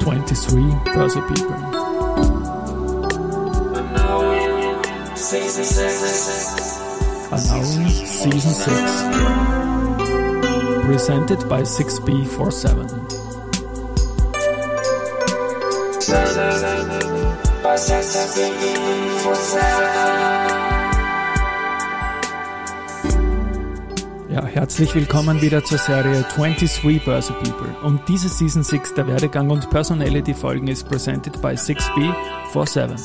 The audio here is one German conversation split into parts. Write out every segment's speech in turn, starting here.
23 Börse People. Allowing Season 6. Presented by 6B47. Ja, herzlich willkommen wieder zur Serie 23 Börse People. Und diese Season 6 der Werdegang und Personality Folgen ist presented by 6B47.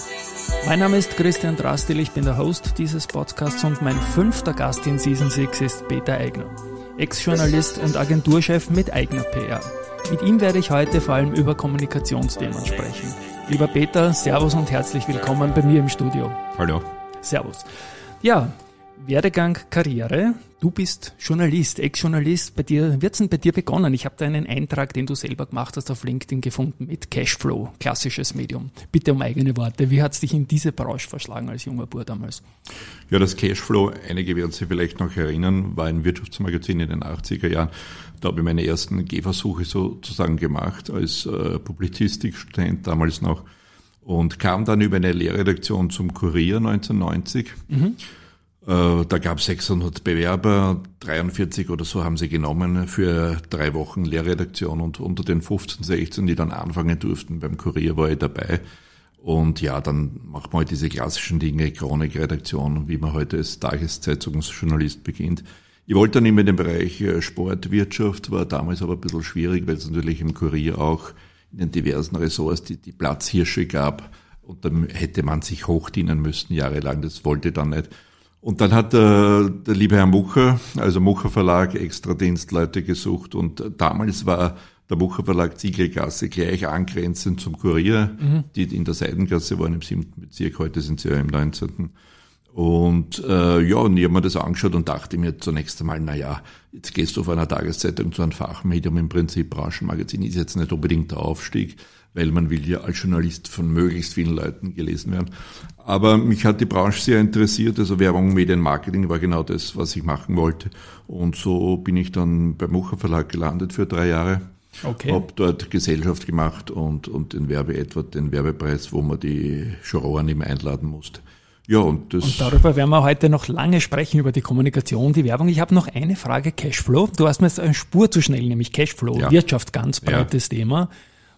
Mein Name ist Christian Drastil, ich bin der Host dieses Podcasts und mein fünfter Gast in Season 6 ist Peter Eigner, Ex-Journalist und Agenturchef mit eigener PR. Mit ihm werde ich heute vor allem über Kommunikationsthemen sprechen. Lieber Peter, Servus und herzlich willkommen bei mir im Studio. Hallo. Servus. Ja, Werdegang, Karriere. Du bist Journalist, Ex-Journalist. Bei dir wird's denn bei dir begonnen? Ich habe da einen Eintrag, den du selber gemacht hast, auf LinkedIn gefunden mit Cashflow, klassisches Medium. Bitte um eigene Worte. Wie hat's dich in diese Branche verschlagen als junger Bub damals? Ja, das Cashflow, einige werden sich vielleicht noch erinnern, war ein Wirtschaftsmagazin in den 80er Jahren. Da habe ich meine ersten Gehversuche sozusagen gemacht als äh, Publizistikstudent damals noch und kam dann über eine Lehrredaktion zum Kurier 1990. Mhm. Äh, da gab es 600 Bewerber, 43 oder so haben sie genommen für drei Wochen Lehrredaktion und unter den 15, 16, die dann anfangen durften beim Kurier, war ich dabei. Und ja, dann macht man halt diese klassischen Dinge, Chronikredaktion, wie man heute als Tageszeitungsjournalist beginnt. Ich wollte dann immer in den Bereich äh, Sportwirtschaft, war damals aber ein bisschen schwierig, weil es natürlich im Kurier auch in den diversen Ressorts die, die Platzhirsche gab. Und dann hätte man sich hochdienen müssen jahrelang. Das wollte ich dann nicht. Und dann hat der, der liebe Herr Mucher, also Mucher Verlag, extra Dienstleute gesucht und damals war der Mucher Verlag Ziegelgasse gleich angrenzend zum Kurier, mhm. die in der Seidengasse waren im siebten Bezirk, heute sind sie ja im neunzehnten. Und äh, ja, und ich habe mir das angeschaut und dachte mir zunächst einmal, na ja, jetzt gehst du auf einer Tageszeitung zu einem Fachmedium, im Prinzip Branchenmagazin ist jetzt nicht unbedingt der Aufstieg, weil man will ja als Journalist von möglichst vielen Leuten gelesen werden. Aber mich hat die Branche sehr interessiert, also Werbung, Medienmarketing war genau das, was ich machen wollte. Und so bin ich dann beim Mucher Verlag gelandet für drei Jahre. Okay. Hab dort Gesellschaft gemacht und, und den Werbe Edward, den Werbepreis, wo man die Juroren immer einladen musste. Ja, und, das und darüber werden wir heute noch lange sprechen, über die Kommunikation, die Werbung. Ich habe noch eine Frage, Cashflow. Du hast mir jetzt eine Spur zu schnell, nämlich Cashflow, ja. Wirtschaft, ganz breites ja. Thema.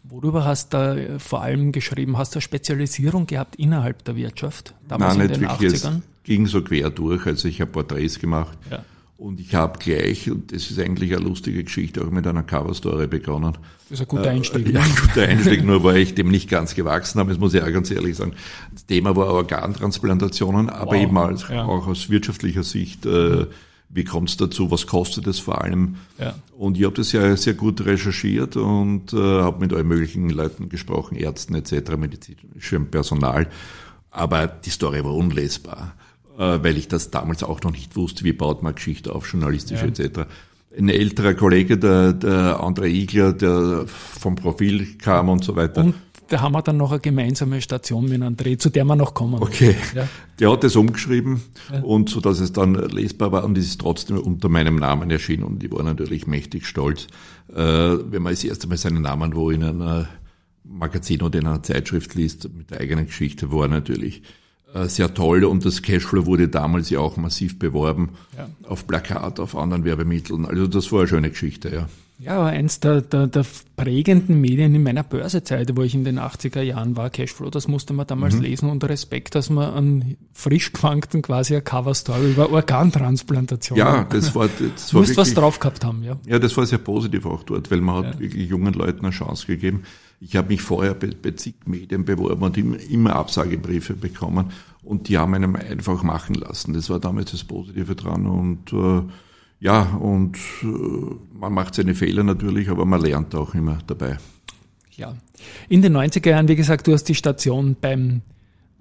Worüber hast du äh, vor allem geschrieben? Hast du eine Spezialisierung gehabt innerhalb der Wirtschaft? Damals Nein, in den wirklich. 80ern? Es ging so quer durch. Also ich habe Porträts gemacht. Ja. Und ich habe gleich, und das ist eigentlich eine lustige Geschichte, auch mit einer Cover-Story begonnen. Das ist ein guter Einstieg. Äh, ja, ein guter Einstieg, nur weil ich dem nicht ganz gewachsen habe, das muss ich auch ganz ehrlich sagen. Das Thema war Organtransplantationen, aber wow. eben als, ja. auch aus wirtschaftlicher Sicht äh, wie kommt es dazu, was kostet es vor allem. Ja. Und ich habe das ja sehr gut recherchiert und äh, habe mit allen möglichen Leuten gesprochen, Ärzten etc., medizinischem Personal. Aber die Story war unlesbar, äh, weil ich das damals auch noch nicht wusste, wie baut man Geschichte auf, journalistisch ja. etc. Ein älterer Kollege, der, der André Igler, der vom Profil kam und so weiter. Und da haben wir dann noch eine gemeinsame Station mit André, zu der wir noch kommen. Okay. Ja. Der hat es umgeschrieben ja. und so, dass es dann lesbar war und es ist trotzdem unter meinem Namen erschienen und ich war natürlich mächtig stolz, äh, wenn man das erste Mal seinen Namen wo in einer Magazin oder in einer Zeitschrift liest mit der eigenen Geschichte, war natürlich äh, sehr toll und das Cashflow wurde damals ja auch massiv beworben ja. auf Plakat, auf anderen Werbemitteln. Also das war eine schöne Geschichte, ja. Ja, eins der, der, der prägenden Medien in meiner Börsezeit, wo ich in den 80er Jahren war, Cashflow, das musste man damals mhm. lesen und Respekt, dass man an frisch gefangten quasi eine Cover-Story über Organtransplantation. Ja, das war, das war wirklich, was drauf gehabt haben, ja. Ja, das war sehr positiv auch dort, weil man hat ja. wirklich jungen Leuten eine Chance gegeben. Ich habe mich vorher bei, bei zig Medien beworben und immer, immer Absagebriefe bekommen und die haben einem einfach machen lassen. Das war damals das Positive dran und äh, ja, und äh, man macht seine Fehler natürlich, aber man lernt auch immer dabei. Ja. In den 90er Jahren, wie gesagt, du hast die Station beim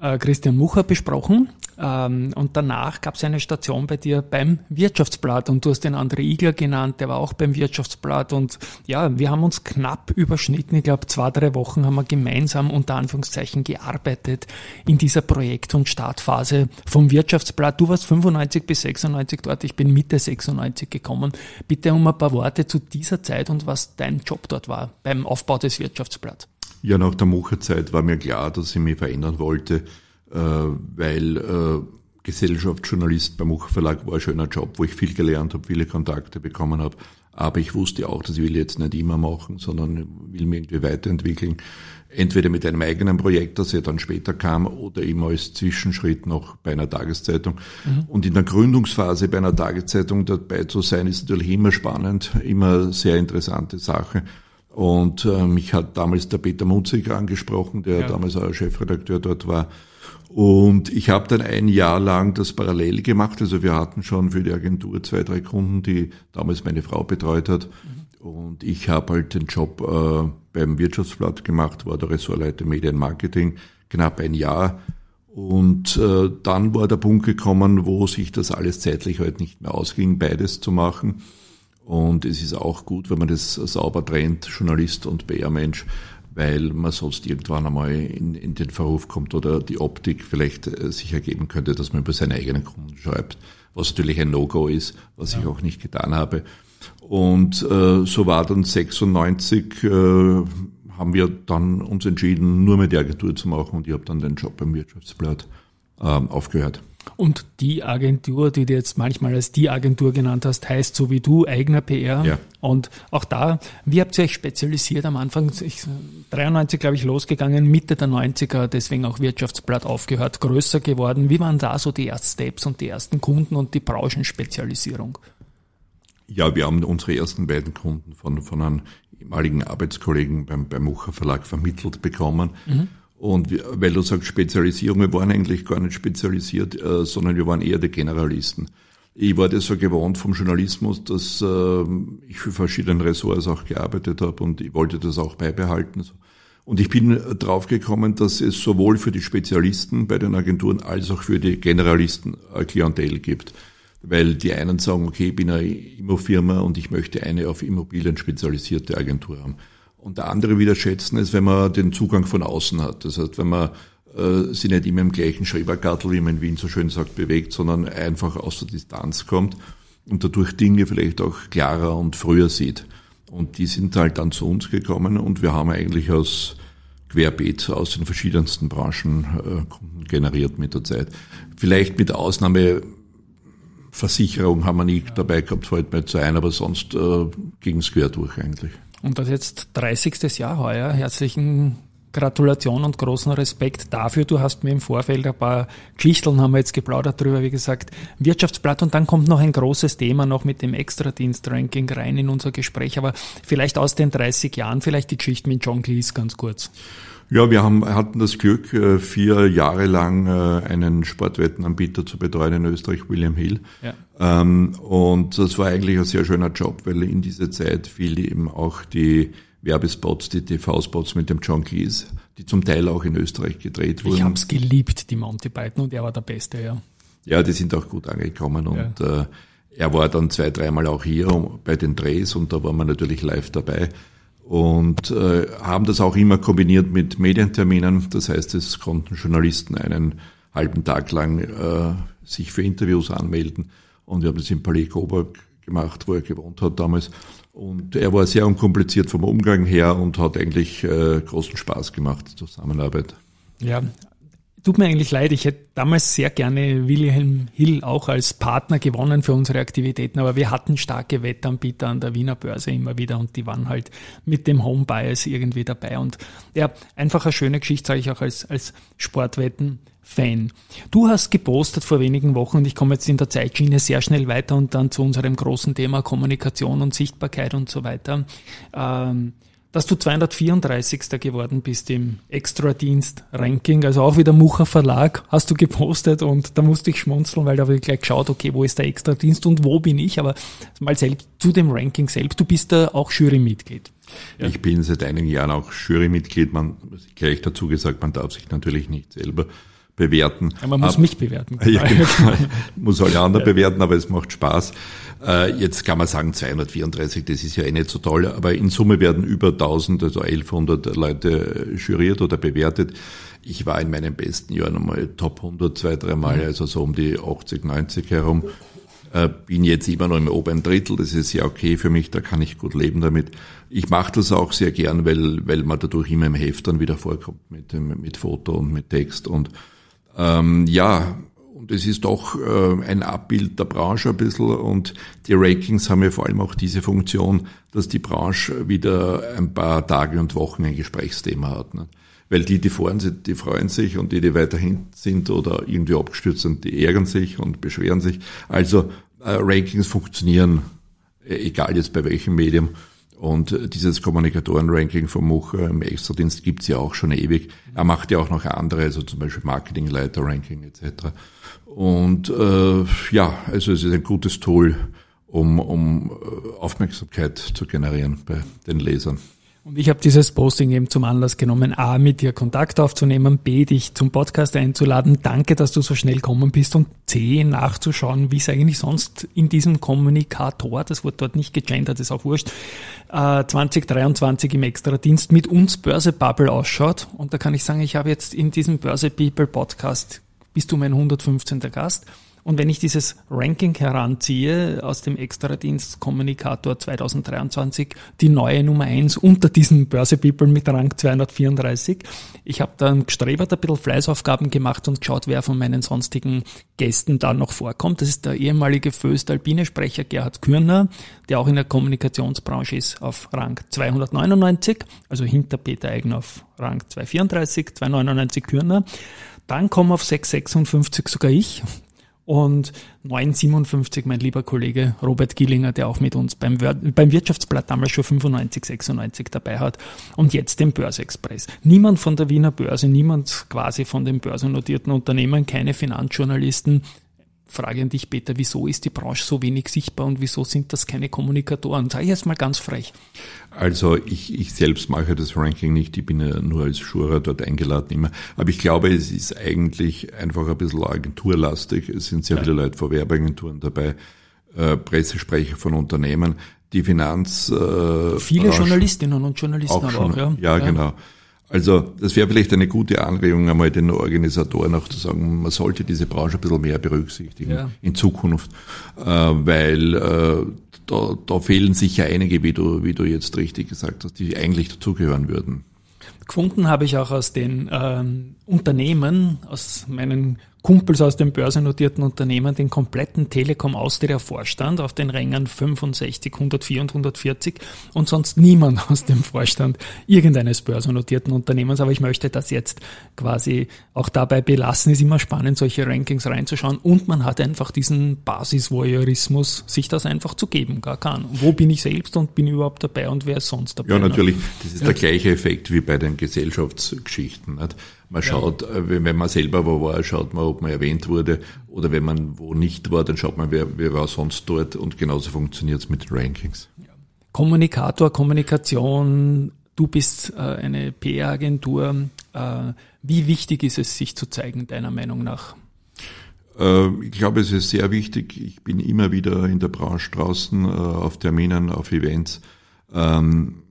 äh, Christian Mucher besprochen. Ähm, und danach gab es eine Station bei dir beim Wirtschaftsblatt und du hast den André Igler genannt, der war auch beim Wirtschaftsblatt und ja, wir haben uns knapp überschnitten. Ich glaube, zwei, drei Wochen haben wir gemeinsam unter Anführungszeichen gearbeitet in dieser Projekt- und Startphase vom Wirtschaftsblatt. Du warst 95 bis 96 dort, ich bin Mitte 96 gekommen. Bitte um ein paar Worte zu dieser Zeit und was dein Job dort war beim Aufbau des Wirtschaftsblatts. Ja, nach der Mucherzeit war mir klar, dass ich mich verändern wollte, weil äh, Gesellschaftsjournalist beim Mucher Verlag war ein schöner Job, wo ich viel gelernt habe, viele Kontakte bekommen habe. Aber ich wusste auch, dass ich will jetzt nicht immer machen, sondern will mich irgendwie weiterentwickeln. Entweder mit einem eigenen Projekt, das ja dann später kam, oder immer als Zwischenschritt noch bei einer Tageszeitung. Mhm. Und in der Gründungsphase bei einer Tageszeitung dabei zu sein, ist natürlich immer spannend, immer sehr interessante Sache. Und äh, mich hat damals der Peter Munzig angesprochen, der ja. damals auch Chefredakteur dort war. Und ich habe dann ein Jahr lang das parallel gemacht. Also wir hatten schon für die Agentur zwei, drei Kunden, die damals meine Frau betreut hat. Mhm. Und ich habe halt den Job äh, beim Wirtschaftsblatt gemacht, war der Ressortleiter Medienmarketing, knapp ein Jahr. Und äh, dann war der Punkt gekommen, wo sich das alles zeitlich halt nicht mehr ausging, beides zu machen. Und es ist auch gut, wenn man das sauber trennt, Journalist und PR-Mensch, weil man sonst irgendwann einmal in, in, den Verruf kommt oder die Optik vielleicht äh, sich ergeben könnte, dass man über seine eigenen Kunden schreibt, was natürlich ein No-Go ist, was ja. ich auch nicht getan habe. Und äh, so war dann 96, äh, haben wir dann uns entschieden, nur mehr die Agentur zu machen und ich habe dann den Job beim Wirtschaftsblatt äh, aufgehört. Und die Agentur, die du jetzt manchmal als die Agentur genannt hast, heißt so wie du eigener PR. Ja. Und auch da, wie habt ihr euch spezialisiert am Anfang? Ich, 93, glaube ich, losgegangen, Mitte der 90er, deswegen auch Wirtschaftsblatt aufgehört, größer geworden. Wie waren da so die ersten Steps und die ersten Kunden und die Branchenspezialisierung? Ja, wir haben unsere ersten beiden Kunden von, von einem ehemaligen Arbeitskollegen beim, beim Mucher Verlag vermittelt bekommen. Mhm. Und weil du sagst Spezialisierung, wir waren eigentlich gar nicht spezialisiert, äh, sondern wir waren eher die Generalisten. Ich war das so gewohnt vom Journalismus, dass äh, ich für verschiedene Ressorts auch gearbeitet habe und ich wollte das auch beibehalten. Und ich bin draufgekommen, dass es sowohl für die Spezialisten bei den Agenturen als auch für die Generalisten ein Klientel gibt. Weil die einen sagen, okay, ich bin eine Immofirma und ich möchte eine auf Immobilien spezialisierte Agentur haben. Und der andere wieder schätzen es, wenn man den Zugang von außen hat. Das heißt, wenn man äh, sich nicht immer im gleichen Schrebergartel, wie man in Wien so schön sagt, bewegt, sondern einfach aus der Distanz kommt und dadurch Dinge vielleicht auch klarer und früher sieht. Und die sind halt dann zu uns gekommen und wir haben eigentlich aus querbeet aus den verschiedensten Branchen äh, generiert mit der Zeit. Vielleicht mit Ausnahme Versicherung haben wir nie dabei gehabt, fällt mir zu ein, aber sonst äh, ging es quer durch eigentlich. Und das jetzt 30. Jahr heuer. Herzlichen Gratulation und großen Respekt dafür. Du hast mir im Vorfeld ein paar Geschichteln haben wir jetzt geplaudert drüber, wie gesagt, Wirtschaftsblatt und dann kommt noch ein großes Thema noch mit dem Extradienst-Ranking rein in unser Gespräch, aber vielleicht aus den 30 Jahren, vielleicht die Geschichte mit John Cleese ganz kurz. Ja, wir haben, hatten das Glück, äh, vier Jahre lang äh, einen Sportwettenanbieter zu betreuen in Österreich, William Hill. Ja. Ähm, und das war eigentlich ein sehr schöner Job, weil in dieser Zeit fiel eben auch die Werbespots, die TV-Spots mit dem John Cleese, die zum Teil auch in Österreich gedreht wurden. Ich habe es geliebt, die Monty Python, und er war der Beste, ja. Ja, die sind auch gut angekommen und ja. äh, er war dann zwei, dreimal auch hier bei den Drehs und da waren wir natürlich live dabei und äh, haben das auch immer kombiniert mit Medienterminen. Das heißt, es konnten Journalisten einen halben Tag lang äh, sich für Interviews anmelden. Und wir haben das in Palais Coburg gemacht, wo er gewohnt hat damals. Und er war sehr unkompliziert vom Umgang her und hat eigentlich äh, großen Spaß gemacht, die Zusammenarbeit. Ja, tut mir eigentlich leid, ich hätte damals sehr gerne Wilhelm Hill auch als Partner gewonnen für unsere Aktivitäten, aber wir hatten starke Wettanbieter an der Wiener Börse immer wieder und die waren halt mit dem Home Bias irgendwie dabei. Und ja, einfach eine schöne Geschichte, sage ich auch als, als Sportwetten. Fan. Du hast gepostet vor wenigen Wochen und ich komme jetzt in der Zeitschiene sehr schnell weiter und dann zu unserem großen Thema Kommunikation und Sichtbarkeit und so weiter. Ähm, dass du 234. geworden bist im Extradienst-Ranking, also auch wieder Mucher Verlag, hast du gepostet und da musste ich schmunzeln, weil da habe ich gleich geschaut, okay, wo ist der Extradienst und wo bin ich, aber mal selbst zu dem Ranking selbst, du bist da auch Jurymitglied. Ja. Ich bin seit einigen Jahren auch Jurymitglied, man, gleich dazu gesagt, man darf sich natürlich nicht selber bewerten. Ja, man muss aber, mich bewerten. Ja, genau. muss alle anderen ja. bewerten, aber es macht Spaß. Äh, jetzt kann man sagen 234, das ist ja eh nicht so toll, aber in Summe werden über 1000, also 1100 Leute juriert oder bewertet. Ich war in meinen besten Jahren einmal Top 100 zwei, drei Mal, mhm. also so um die 80, 90 herum. Äh, bin jetzt immer noch im oberen Drittel, das ist ja okay für mich, da kann ich gut leben damit. Ich mache das auch sehr gern, weil, weil man dadurch immer im Heft dann wieder vorkommt mit, mit Foto und mit Text und ähm, ja, und es ist doch äh, ein Abbild der Branche ein bisschen und die Rankings haben ja vor allem auch diese Funktion, dass die Branche wieder ein paar Tage und Wochen ein Gesprächsthema hat. Ne? Weil die, die vorn sind, die freuen sich und die, die weiterhin sind oder irgendwie abgestürzt sind, die ärgern sich und beschweren sich. Also äh, Rankings funktionieren, äh, egal jetzt bei welchem Medium. Und dieses Kommunikatoren-Ranking vom Mucher im Extradienst gibt's ja auch schon ewig. Er macht ja auch noch andere, also zum Beispiel Marketingleiter-Ranking etc. Und äh, ja, also es ist ein gutes Tool, um, um äh, Aufmerksamkeit zu generieren bei den Lesern. Und ich habe dieses Posting eben zum Anlass genommen, A, mit dir Kontakt aufzunehmen, B, dich zum Podcast einzuladen. Danke, dass du so schnell kommen bist und C, nachzuschauen, wie es eigentlich sonst in diesem Kommunikator, das wird dort nicht gegendert, ist auch wurscht, äh, 2023 im Extradienst mit uns Börse Bubble ausschaut. Und da kann ich sagen, ich habe jetzt in diesem Börse People Podcast, bist du mein 115. Gast, und wenn ich dieses Ranking heranziehe aus dem Extradienst Kommunikator 2023, die neue Nummer eins unter diesen Börse People mit Rang 234, ich habe dann gestrebert ein bisschen Fleißaufgaben gemacht und geschaut, wer von meinen sonstigen Gästen da noch vorkommt. Das ist der ehemalige Föstalpine-Sprecher Gerhard Kürner, der auch in der Kommunikationsbranche ist, auf Rang 299, also hinter Peter Eigen auf Rang 234, 299 Kürner. Dann kommen auf 656 sogar ich, und 957 mein lieber Kollege Robert Gillinger, der auch mit uns beim, beim Wirtschaftsblatt damals schon 95, 96 dabei hat und jetzt den Börseexpress. Niemand von der Wiener Börse, niemand quasi von den börsennotierten Unternehmen, keine Finanzjournalisten, Frage an dich, Peter, wieso ist die Branche so wenig sichtbar und wieso sind das keine Kommunikatoren? Sag ich jetzt mal ganz frech. Also ich, ich selbst mache das Ranking nicht, ich bin ja nur als Schurer dort eingeladen immer. Aber ich glaube, es ist eigentlich einfach ein bisschen agenturlastig. Es sind sehr ja. viele Leute vor Werbeagenturen dabei, äh, Pressesprecher von Unternehmen, die Finanz... Äh, Viele Branche Journalistinnen und Journalisten auch aber schon, auch, ja. Ja, ja. genau. Also das wäre vielleicht eine gute Anregung, einmal den Organisatoren auch zu sagen, man sollte diese Branche ein bisschen mehr berücksichtigen ja. in Zukunft, äh, weil äh, da, da fehlen sicher einige, wie du, wie du jetzt richtig gesagt hast, die eigentlich dazugehören würden. Gefunden habe ich auch aus den ähm, Unternehmen, aus meinen Kumpels aus den börsennotierten Unternehmen den kompletten Telekom Austria Vorstand auf den Rängen 65, 104 und 140 und sonst niemand aus dem Vorstand irgendeines börsennotierten Unternehmens. Aber ich möchte das jetzt quasi auch dabei belassen. Ist immer spannend, solche Rankings reinzuschauen und man hat einfach diesen Basis-Voyeurismus, sich das einfach zu geben, gar kann. Wo bin ich selbst und bin ich überhaupt dabei und wer ist sonst dabei? Ja, natürlich. Das ist der gleiche Effekt wie bei den Gesellschaftsgeschichten. Nicht? Man schaut, ja. Äh, wenn man selber wo war, schaut man, ob man erwähnt wurde. Oder wenn man wo nicht war, dann schaut man, wer, wer war sonst dort. Und genauso funktioniert es mit Rankings. Kommunikator, Kommunikation, du bist äh, eine PR-Agentur. Äh, wie wichtig ist es, sich zu zeigen, deiner Meinung nach? Äh, ich glaube, es ist sehr wichtig. Ich bin immer wieder in der Branche draußen, äh, auf Terminen, auf Events. Ähm,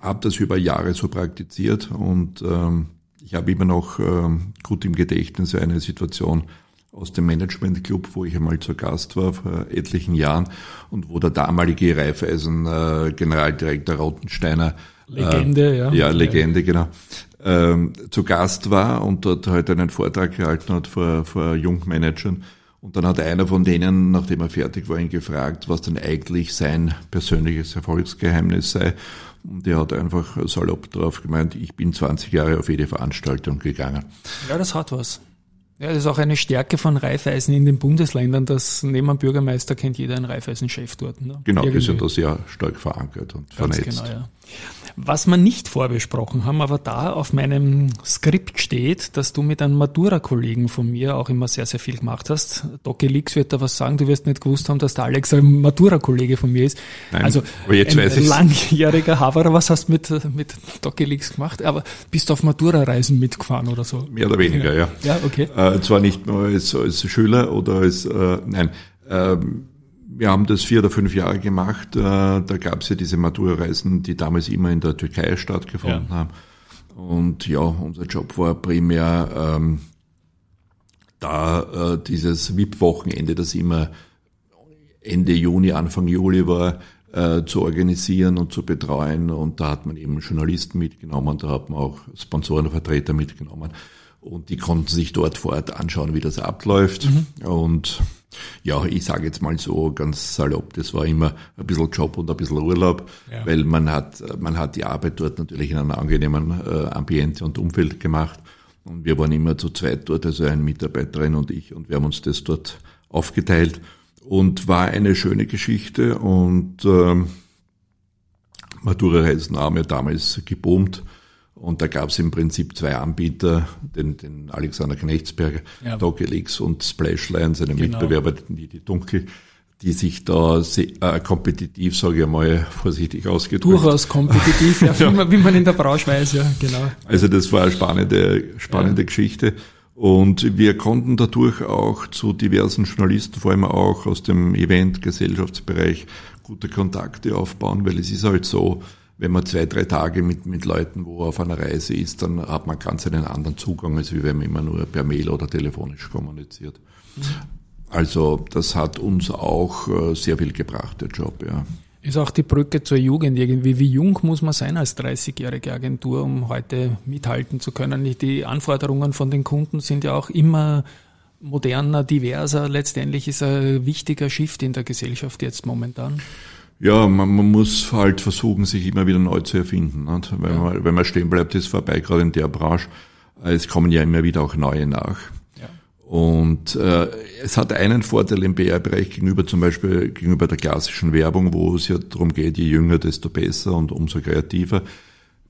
habe das über Jahre so praktiziert und ähm, ich habe immer noch ähm, gut im Gedächtnis eine Situation aus dem Management Club, wo ich einmal zu Gast war vor etlichen Jahren und wo der damalige Raiffeisen äh, Generaldirektor Rottensteiner Legende, äh, ja. Ja, Legende, genau. Ähm, zu Gast war und dort halt einen Vortrag gehalten hat vor, vor Jungmanagern. Und dann hat einer von denen, nachdem er fertig war, ihn gefragt, was denn eigentlich sein persönliches Erfolgsgeheimnis sei. Und er hat einfach salopp drauf gemeint, ich bin 20 Jahre auf jede Veranstaltung gegangen. Ja, das hat was. Ja, das ist auch eine Stärke von Raiffeisen in den Bundesländern, dass neben einem Bürgermeister kennt jeder einen Raiffeisen-Chef dort. Ne? Genau, Irgendwie. ist ja da sehr stark verankert und Ganz vernetzt. Genau, ja. Was wir nicht vorbesprochen haben, aber da auf meinem Skript steht, dass du mit einem Matura-Kollegen von mir auch immer sehr, sehr viel gemacht hast. Doc Elix wird da was sagen, du wirst nicht gewusst haben, dass der Alex ein Matura-Kollege von mir ist. Nein, also aber jetzt ein langjähriger Haverer, was hast du mit, mit Doc Elix gemacht? Aber bist du auf Matura-Reisen mitgefahren oder so? Mehr oder weniger, ja. Ja, okay. Äh, zwar nicht nur als, als Schüler oder als, äh, nein, ähm, wir haben das vier oder fünf Jahre gemacht. Äh, da gab es ja diese Matura-Reisen, die damals immer in der Türkei stattgefunden ja. haben. Und ja, unser Job war primär ähm, da äh, dieses VIP-Wochenende, das immer Ende Juni, Anfang Juli war, äh, zu organisieren und zu betreuen. Und da hat man eben Journalisten mitgenommen, da hat man auch Sponsorenvertreter mitgenommen. Und die konnten sich dort vor Ort anschauen, wie das abläuft. Mhm. Und ja, ich sage jetzt mal so ganz salopp, das war immer ein bisschen Job und ein bisschen Urlaub, ja. weil man hat, man hat die Arbeit dort natürlich in einem angenehmen äh, Ambiente und Umfeld gemacht. Und wir waren immer zu zweit dort, also ein Mitarbeiterin und ich, und wir haben uns das dort aufgeteilt. Und war eine schöne Geschichte und ähm, Matura-Reisen haben ja damals geboomt. Und da gab es im Prinzip zwei Anbieter, den, den Alexander Knechtsberger, ja. Dogelix und Splashline, seine genau. Mitbewerber, die, die Dunkel, die sich da sehr, äh, kompetitiv, sage ich mal, vorsichtig ausgedrückt. Durchaus kompetitiv, ja, ja. Wie, man, wie, man, in der Branche weiß, ja, genau. Also das war eine spannende, spannende ja. Geschichte. Und wir konnten dadurch auch zu diversen Journalisten, vor allem auch aus dem Event-Gesellschaftsbereich, gute Kontakte aufbauen, weil es ist halt so, wenn man zwei, drei Tage mit, mit Leuten wo auf einer Reise ist, dann hat man ganz einen anderen Zugang, als wenn man immer nur per Mail oder telefonisch kommuniziert. Mhm. Also das hat uns auch äh, sehr viel gebracht, der Job, ja. Ist auch die Brücke zur Jugend irgendwie. Wie jung muss man sein als 30-jährige Agentur, um heute mithalten zu können? Die Anforderungen von den Kunden sind ja auch immer moderner, diverser. Letztendlich ist ein wichtiger Shift in der Gesellschaft jetzt momentan. Ja, man, man muss halt versuchen, sich immer wieder neu zu erfinden. Nicht? Weil ja. man, wenn man stehen bleibt, ist vorbei, gerade in der Branche. Es kommen ja immer wieder auch neue nach. Ja. Und äh, es hat einen Vorteil im PR-Bereich gegenüber zum Beispiel gegenüber der klassischen Werbung, wo es ja darum geht, je jünger, desto besser und umso kreativer.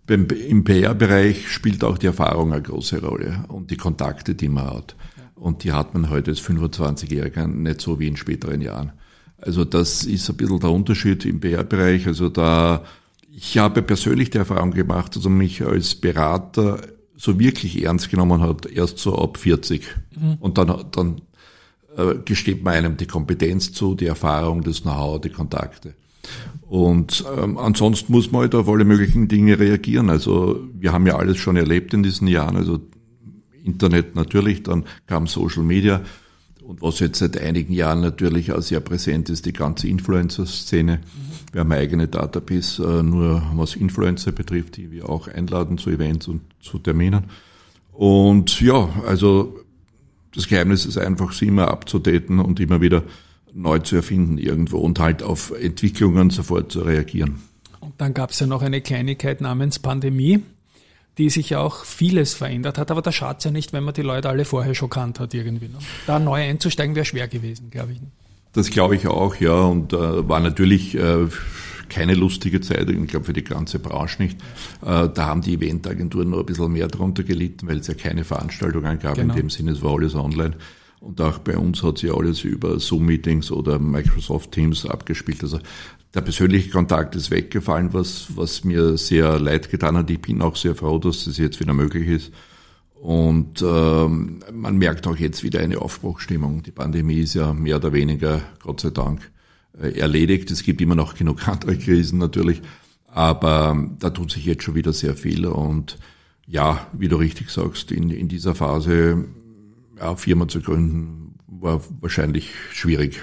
Beim, Im PR-Bereich spielt auch die Erfahrung eine große Rolle und die Kontakte, die man hat. Ja. Und die hat man heute als 25-Jähriger nicht so wie in späteren Jahren. Also das ist ein bisschen der Unterschied im PR-Bereich. Also da, ich habe persönlich die Erfahrung gemacht, dass man mich als Berater so wirklich ernst genommen hat, erst so ab 40. Mhm. Und dann, dann äh, gesteht man einem die Kompetenz zu, die Erfahrung, das Know-how, die Kontakte. Und ähm, ansonsten muss man halt auf alle möglichen Dinge reagieren. Also wir haben ja alles schon erlebt in diesen Jahren. Also Internet natürlich, dann kam Social Media. Und was jetzt seit einigen Jahren natürlich auch sehr präsent ist, die ganze Influencer-Szene. Mhm. Wir haben eine eigene Database, äh, nur was Influencer betrifft, die wir auch einladen zu Events und zu Terminen. Und ja, also das Geheimnis ist einfach, sie immer abzudaten und immer wieder neu zu erfinden irgendwo und halt auf Entwicklungen sofort zu reagieren. Und dann gab es ja noch eine Kleinigkeit namens Pandemie die sich ja auch vieles verändert hat. Aber da schadet es ja nicht, wenn man die Leute alle vorher schon kannt hat irgendwie. Ne? Da neu einzusteigen wäre schwer gewesen, glaube ich. Das glaube ich auch, ja. Und äh, war natürlich äh, keine lustige Zeit, ich glaube für die ganze Branche nicht. Äh, da haben die Eventagenturen nur ein bisschen mehr darunter gelitten, weil es ja keine Veranstaltungen gab. Genau. In dem Sinne, es war alles online. Und auch bei uns hat sich alles über Zoom-Meetings oder Microsoft Teams abgespielt. Also der persönliche Kontakt ist weggefallen, was, was mir sehr leid getan hat. Ich bin auch sehr froh, dass das jetzt wieder möglich ist. Und ähm, man merkt auch jetzt wieder eine Aufbruchstimmung. Die Pandemie ist ja mehr oder weniger, Gott sei Dank, äh, erledigt. Es gibt immer noch genug andere Krisen natürlich, aber ähm, da tut sich jetzt schon wieder sehr viel. Und ja, wie du richtig sagst, in, in dieser Phase ja, Firma zu gründen, war wahrscheinlich schwierig.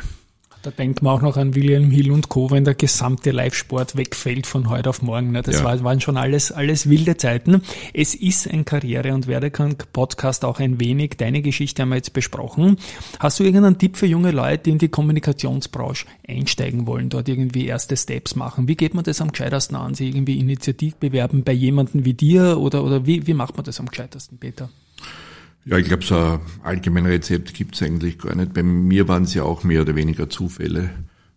Da denkt man auch noch an William Hill und Co., wenn der gesamte Live-Sport wegfällt von heute auf morgen. Ne? Das ja. waren schon alles, alles wilde Zeiten. Es ist ein Karriere- und Werdegang-Podcast auch ein wenig. Deine Geschichte haben wir jetzt besprochen. Hast du irgendeinen Tipp für junge Leute, die in die Kommunikationsbranche einsteigen wollen, dort irgendwie erste Steps machen? Wie geht man das am gescheitersten an? Sie irgendwie Initiativ bewerben bei jemandem wie dir oder, oder wie, wie macht man das am gescheitersten, Peter? Ja, ich glaube, so ein allgemeines Rezept gibt es eigentlich gar nicht. Bei mir waren es ja auch mehr oder weniger Zufälle.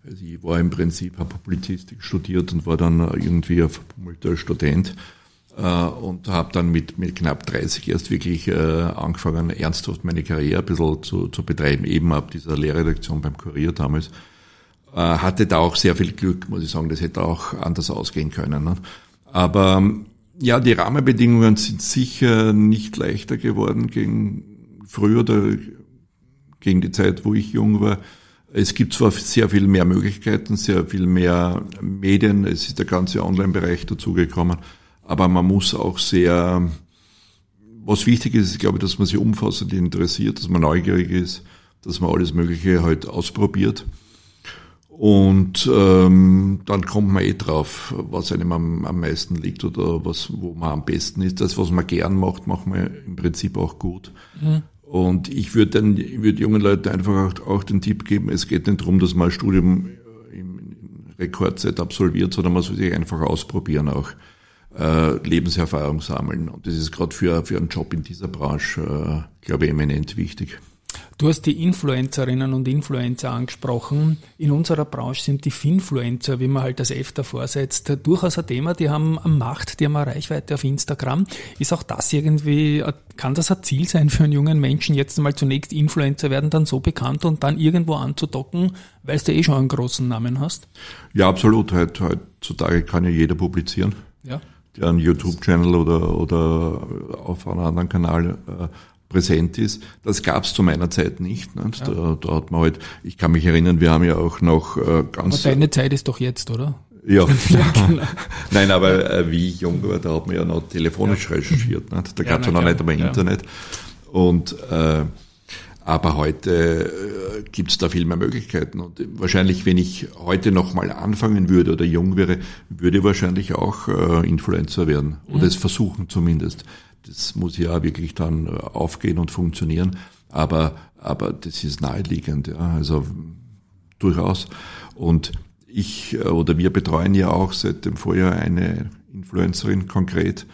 Also ich war im Prinzip, habe Publizistik studiert und war dann irgendwie ein verbummelter Student äh, und habe dann mit, mit knapp 30 erst wirklich äh, angefangen, ernsthaft meine Karriere ein bisschen zu, zu betreiben, eben ab dieser Lehrredaktion beim Kurier damals. Äh, hatte da auch sehr viel Glück, muss ich sagen, das hätte auch anders ausgehen können. Ne? Aber ja, die Rahmenbedingungen sind sicher nicht leichter geworden gegen früher oder gegen die Zeit, wo ich jung war. Es gibt zwar sehr viel mehr Möglichkeiten, sehr viel mehr Medien, es ist der ganze Online-Bereich dazugekommen, aber man muss auch sehr, was wichtig ist, ist, glaube ich, dass man sich umfassend interessiert, dass man neugierig ist, dass man alles Mögliche halt ausprobiert. Und ähm, dann kommt man eh drauf, was einem am, am meisten liegt oder was, wo man am besten ist. Das, was man gern macht, macht man im Prinzip auch gut. Mhm. Und ich würde dann, ich würde jungen Leuten einfach auch, auch, den Tipp geben, es geht nicht darum, dass man ein Studium in Rekordzeit absolviert, sondern man soll sich einfach ausprobieren auch. Äh, Lebenserfahrung sammeln. Und das ist gerade für, für einen Job in dieser Branche, äh, glaube ich, eminent wichtig. Du hast die Influencerinnen und Influencer angesprochen. In unserer Branche sind die Finfluencer, wie man halt das F davor setzt, durchaus ein Thema. Die haben Macht, die haben eine Reichweite auf Instagram. Ist auch das irgendwie, kann das ein Ziel sein für einen jungen Menschen, jetzt mal zunächst Influencer werden, dann so bekannt und dann irgendwo anzudocken, weil du eh schon einen großen Namen hast? Ja, absolut. Heutzutage kann ja jeder publizieren. Ja. Der einen YouTube-Channel oder, oder auf einem anderen Kanal äh, präsent ist. Das gab es zu meiner Zeit nicht. Ne? Ja. Da, da, hat man halt, ich kann mich erinnern, wir haben ja auch noch äh, ganz. Aber deine Zeit ist doch jetzt, oder? Ja. ja genau. Nein, aber äh, wie ich jung war, da hat man ja noch telefonisch ja. recherchiert. Ne? Da gab es ja noch nicht einmal Internet. Und äh, aber heute äh, gibt es da viel mehr Möglichkeiten. Und wahrscheinlich, wenn ich heute nochmal anfangen würde oder jung wäre, würde ich wahrscheinlich auch äh, Influencer werden. Oder mhm. es versuchen zumindest. Das muss ja wirklich dann äh, aufgehen und funktionieren. Aber, aber das ist naheliegend, ja. Also durchaus. Und ich äh, oder wir betreuen ja auch seit dem Vorjahr eine Influencerin konkret,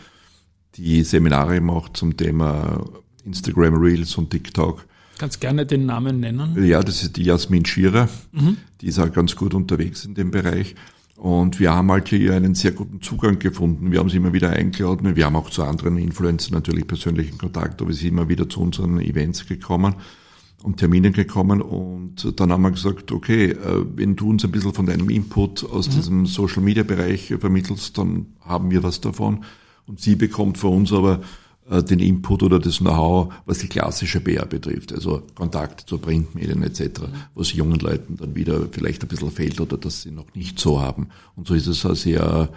die Seminare macht zum Thema Instagram Reels und TikTok. Kannst gerne den Namen nennen? Ja, das ist die Jasmin Schierer. Mhm. Die ist auch ganz gut unterwegs in dem Bereich. Und wir haben halt hier einen sehr guten Zugang gefunden. Wir haben sie immer wieder eingeladen. Wir haben auch zu anderen Influencern natürlich persönlichen Kontakt, aber sie sind immer wieder zu unseren Events gekommen und Terminen gekommen. Und dann haben wir gesagt, okay, äh, wenn du uns ein bisschen von deinem Input aus mhm. diesem Social Media Bereich vermittelst, dann haben wir was davon. Und sie bekommt von uns aber den Input oder das Know-how, was die klassische PR betrifft, also Kontakt zu Printmedien etc., was jungen Leuten dann wieder vielleicht ein bisschen fehlt oder das sie noch nicht so haben. Und so ist es eine sehr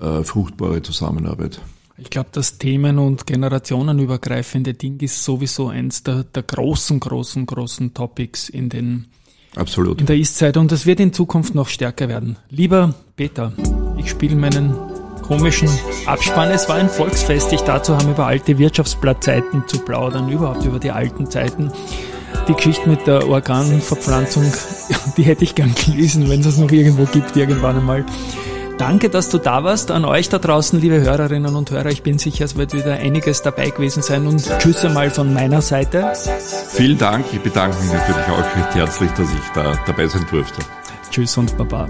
äh, fruchtbare Zusammenarbeit. Ich glaube, das Themen- und generationenübergreifende Ding ist sowieso eins der, der großen, großen, großen Topics in den Absolut. in der Ist-Zeit und das wird in Zukunft noch stärker werden. Lieber Peter, ich spiele meinen komischen Abspann. Es war ein Volksfest, dich dazu haben, über alte Wirtschaftsblattzeiten zu plaudern, überhaupt über die alten Zeiten. Die Geschichte mit der Organverpflanzung, die hätte ich gern gelesen, wenn es es noch irgendwo gibt, irgendwann einmal. Danke, dass du da warst. An euch da draußen, liebe Hörerinnen und Hörer. Ich bin sicher, es wird wieder einiges dabei gewesen sein. Und Tschüss einmal von meiner Seite. Vielen Dank. Ich bedanke mich natürlich auch recht herzlich, dass ich da dabei sein durfte. Tschüss und Baba.